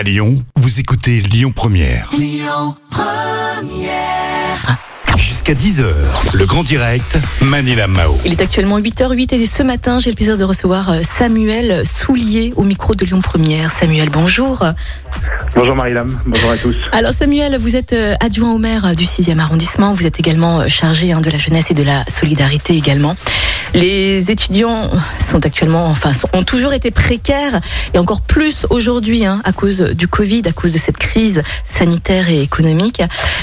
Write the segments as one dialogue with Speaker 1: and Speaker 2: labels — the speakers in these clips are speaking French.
Speaker 1: À Lyon, vous écoutez Lyon Première. Jusqu'à 10h, le grand direct, Manila Mao.
Speaker 2: Il est actuellement 8h08 et ce matin, j'ai le plaisir de recevoir euh, Samuel Soulier au micro de Lyon Première. Samuel, bonjour.
Speaker 3: Bonjour Marie-Lame, bonjour à tous.
Speaker 2: Alors Samuel, vous êtes euh, adjoint au maire euh, du 6e arrondissement, vous êtes également chargé hein, de la jeunesse et de la solidarité également. Les étudiants sont actuellement, enfin, ont toujours été précaires et encore plus aujourd'hui hein, à cause du Covid, à cause de cette crise sanitaire et économique.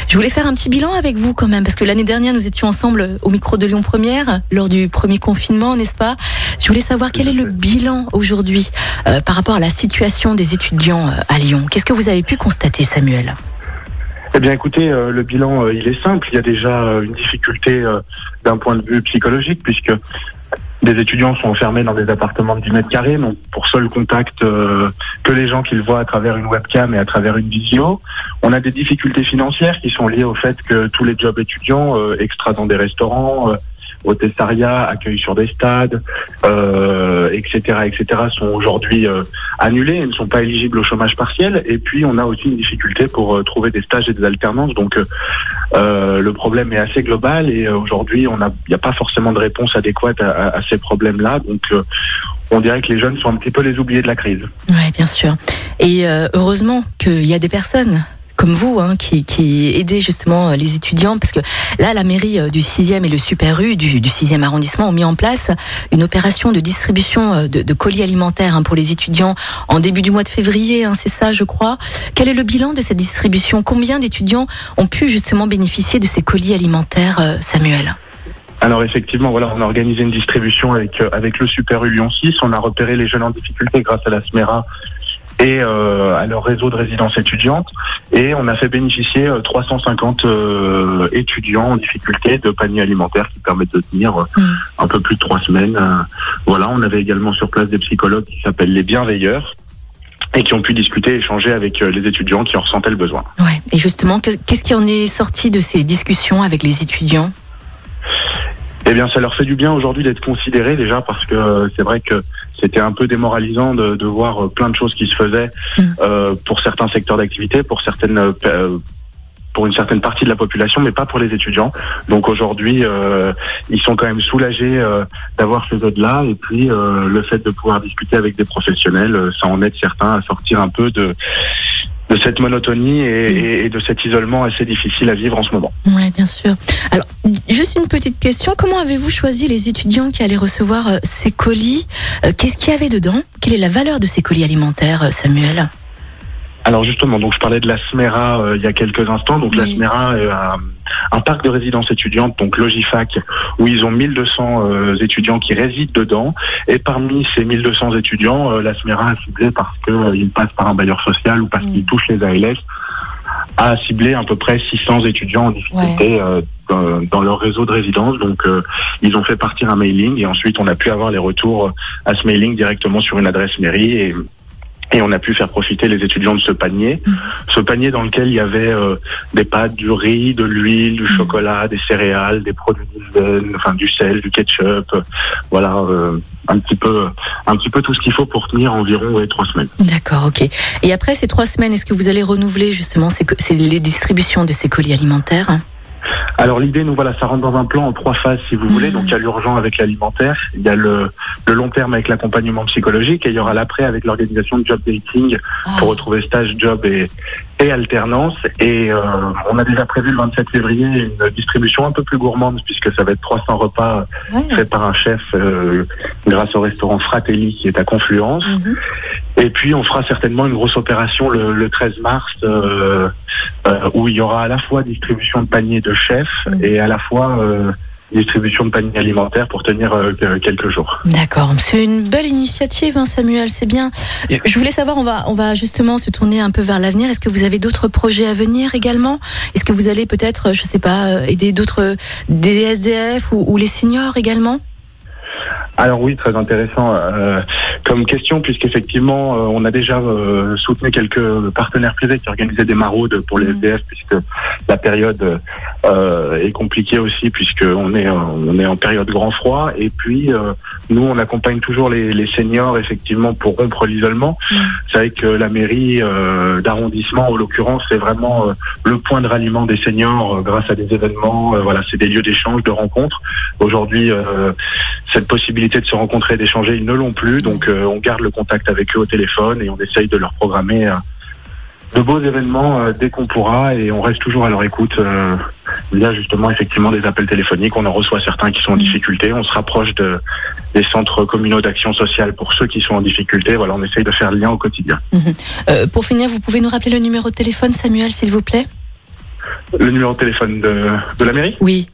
Speaker 2: Je voulais faire un petit bilan avec vous quand même, parce que l'année dernière, nous étions ensemble au micro de Lyon Première lors du premier confinement, n'est-ce pas? Je voulais savoir quel est le bilan aujourd'hui euh, par rapport à la situation des étudiants euh, à Lyon. Qu'est-ce que vous avez pu constater, Samuel?
Speaker 3: Eh bien écoutez, euh, le bilan, euh, il est simple. Il y a déjà euh, une difficulté euh, d'un point de vue psychologique, puisque des étudiants sont enfermés dans des appartements de 10 mètres carrés, donc pour seul contact euh, que les gens qu'ils voient à travers une webcam et à travers une visio. On a des difficultés financières qui sont liées au fait que tous les jobs étudiants, euh, extras dans des restaurants, hôtessariat, accueil sur des stades, euh, etc., etc., sont aujourd'hui euh, annulés et ne sont pas éligibles au chômage partiel. Et puis, on a aussi une difficulté pour euh, trouver des stages et des alternances. Donc, le problème est assez global et aujourd'hui, il n'y a pas forcément de réponse adéquate à, à- ces problèmes-là. Donc, on dirait que les jeunes sont un petit peu les oubliés de la crise.
Speaker 2: Oui, bien sûr. Et heureusement qu'il y a des personnes comme vous hein, qui, qui aidez justement euh, les étudiants parce que là la mairie euh, du 6e et le Super U du, du 6e arrondissement ont mis en place une opération de distribution euh, de, colis alimentaires hein, pour les étudiants en début du mois de février, hein, c'est ça je crois. Quel est le bilan de cette distribution? Combien d'étudiants ont pu justement bénéficier de ces colis alimentaires, Samuel?
Speaker 3: Alors effectivement, voilà, on a organisé une distribution avec avec le Super U Lyon 6. On a repéré les jeunes en difficulté grâce à la SMERA et euh, à leur réseau de résidences étudiantes. Et on a fait bénéficier euh, 350 euh, étudiants en difficulté de paniers alimentaires qui permettent de tenir euh,
Speaker 2: Mm.
Speaker 3: un peu plus de trois semaines. Euh, voilà, on avait également sur place des psychologues qui s'appellent les bienveilleurs et qui ont pu discuter, échanger avec euh, les étudiants qui en ressentaient le besoin.
Speaker 2: Ouais. Et justement, que- qu'est-ce qui en est sorti de ces discussions avec les étudiants?
Speaker 3: Eh bien, ça leur fait du bien aujourd'hui d'être considérés déjà parce que euh, c'est vrai que c'était un peu démoralisant de, de voir euh, plein de choses qui se faisaient
Speaker 2: Mm.
Speaker 3: euh, pour certains secteurs d'activité, pour certaines euh, euh, pour une certaine partie de la population, mais pas pour les étudiants. Donc aujourd'hui, euh, ils sont quand même soulagés euh, d'avoir ces aides-là. Et puis euh, le fait de pouvoir discuter avec des professionnels, euh, ça en aide certains à sortir un peu de de cette monotonie et, et- et de cet isolement assez difficile à vivre en ce moment.
Speaker 2: Oui, bien sûr. Alors, juste une petite question. Comment avez-vous choisi les étudiants qui allaient recevoir euh, ces colis? Euh, Qu'est-ce qu'il y avait dedans? Quelle est la valeur de ces colis alimentaires, euh, Samuel?
Speaker 3: Alors justement, donc je parlais de la SMERA euh, il y a quelques instants. Donc la. SMERA est un, un parc de résidence étudiante, donc Logifac, où ils ont 1200 euh, étudiants qui résident dedans. Et parmi ces 1200 étudiants, euh, la SMERA a ciblé parce qu'ils passent par un bailleur social ou parce
Speaker 2: Mm.
Speaker 3: qu'ils touchent les ALS a ciblé à peu près 600 étudiants en difficulté euh, dans, dans leur réseau de résidence. Donc, euh, ils ont fait partir un mailing et ensuite on a pu avoir les retours à ce mailing directement sur une adresse mairie et, et on a pu faire profiter les étudiants de ce panier.
Speaker 2: Mhm.
Speaker 3: Ce panier dans lequel il y avait euh, des pâtes, du riz, de l'huile, du
Speaker 2: Mhm.
Speaker 3: chocolat, des céréales, des produits d'hygiène, enfin du sel, du ketchup, euh, voilà, euh, un petit peu, un petit peu tout ce qu'il faut pour tenir environ ouais, trois semaines.
Speaker 2: D'accord, ok. Et après ces trois semaines, est-ce que vous allez renouveler justement ces- les distributions de ces colis alimentaires?
Speaker 3: Alors l'idée, nous voilà, ça rentre dans un plan en trois phases, si vous voulez. Donc il y a l'urgent avec l'alimentaire, il y a le, le long terme avec l'accompagnement psychologique, et il y aura l'après avec l'organisation de job dating pour retrouver stage, job et, et alternance. Et euh, on a déjà prévu le 27 février une distribution un peu plus gourmande, puisque ça va être 300 repas
Speaker 2: Ouais.
Speaker 3: faits par un chef euh, grâce au restaurant Fratelli qui est à Confluence.
Speaker 2: Mhm.
Speaker 3: Et puis on fera certainement une grosse opération le, le 13 mars euh, euh, où il y aura à la fois distribution de paniers de chefs
Speaker 2: Mhm.
Speaker 3: et à la fois euh, distribution de paniers alimentaires pour tenir euh, que- quelques jours.
Speaker 2: D'accord, c'est une belle initiative, hein, Samuel, c'est bien. Je, je voulais savoir, on va, on va justement se tourner un peu vers l'avenir. Est-ce que vous avez d'autres projets à venir également? Est-ce que vous allez peut-être, je sais pas, euh, aider d'autres, des SDF ou, ou les seniors également?
Speaker 3: Alors oui, très intéressant euh, comme question, puisqu'effectivement, euh, on a déjà euh, soutenu quelques partenaires privés qui organisaient des maraudes pour les
Speaker 2: Mhm.
Speaker 3: SDF, puisque la période euh, est compliquée aussi, puisqu'on est, on est en période grand froid. Et puis, euh, nous, on accompagne toujours les, les seniors, effectivement, pour rompre l'isolement.
Speaker 2: Mhm.
Speaker 3: C'est vrai que la mairie euh, d'arrondissement, en l'occurrence, c'est vraiment le point de ralliement des seniors grâce à des événements. Voilà, c'est des lieux d'échange, de rencontres. Aujourd'hui, euh, cette possibilité de se rencontrer et d'échanger, ils ne l'ont plus. Donc, euh, on garde le contact avec eux au téléphone et on essaye de leur programmer euh, de beaux événements euh, dès qu'on pourra. Et on reste toujours à leur écoute euh, via justement effectivement des appels téléphoniques. On en reçoit certains qui sont en difficulté. On se rapproche de, des centres communaux d'action sociale pour ceux qui sont en difficulté. Voilà, on essaye de faire le lien au quotidien.
Speaker 2: Euh, pour finir, vous pouvez nous rappeler le numéro de téléphone, Samuel, s'il vous plaît?
Speaker 3: Le numéro de téléphone de, de la mairie?
Speaker 2: Oui.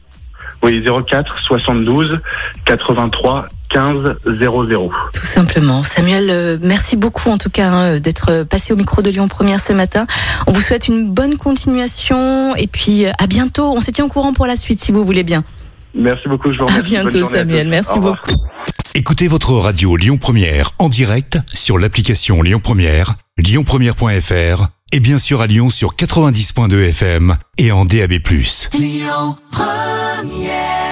Speaker 3: Oui, 04 72 83 15 00.
Speaker 2: Tout simplement. Samuel, euh, merci beaucoup en tout cas hein, d'être passé au micro de Lyon Première ce matin. On vous souhaite une bonne continuation et puis euh, à bientôt. On se tient au courant pour la suite si vous voulez bien.
Speaker 3: Merci beaucoup, je vous
Speaker 2: À
Speaker 3: remercie. Bonne
Speaker 2: bientôt
Speaker 3: à
Speaker 2: Samuel, merci beaucoup.
Speaker 1: Écoutez votre radio Lyon Première en direct sur l'application Lyon Première, lyonpremière.fr et bien sûr à Lyon sur 90.2 FM et en DAB+.
Speaker 4: Lyon Première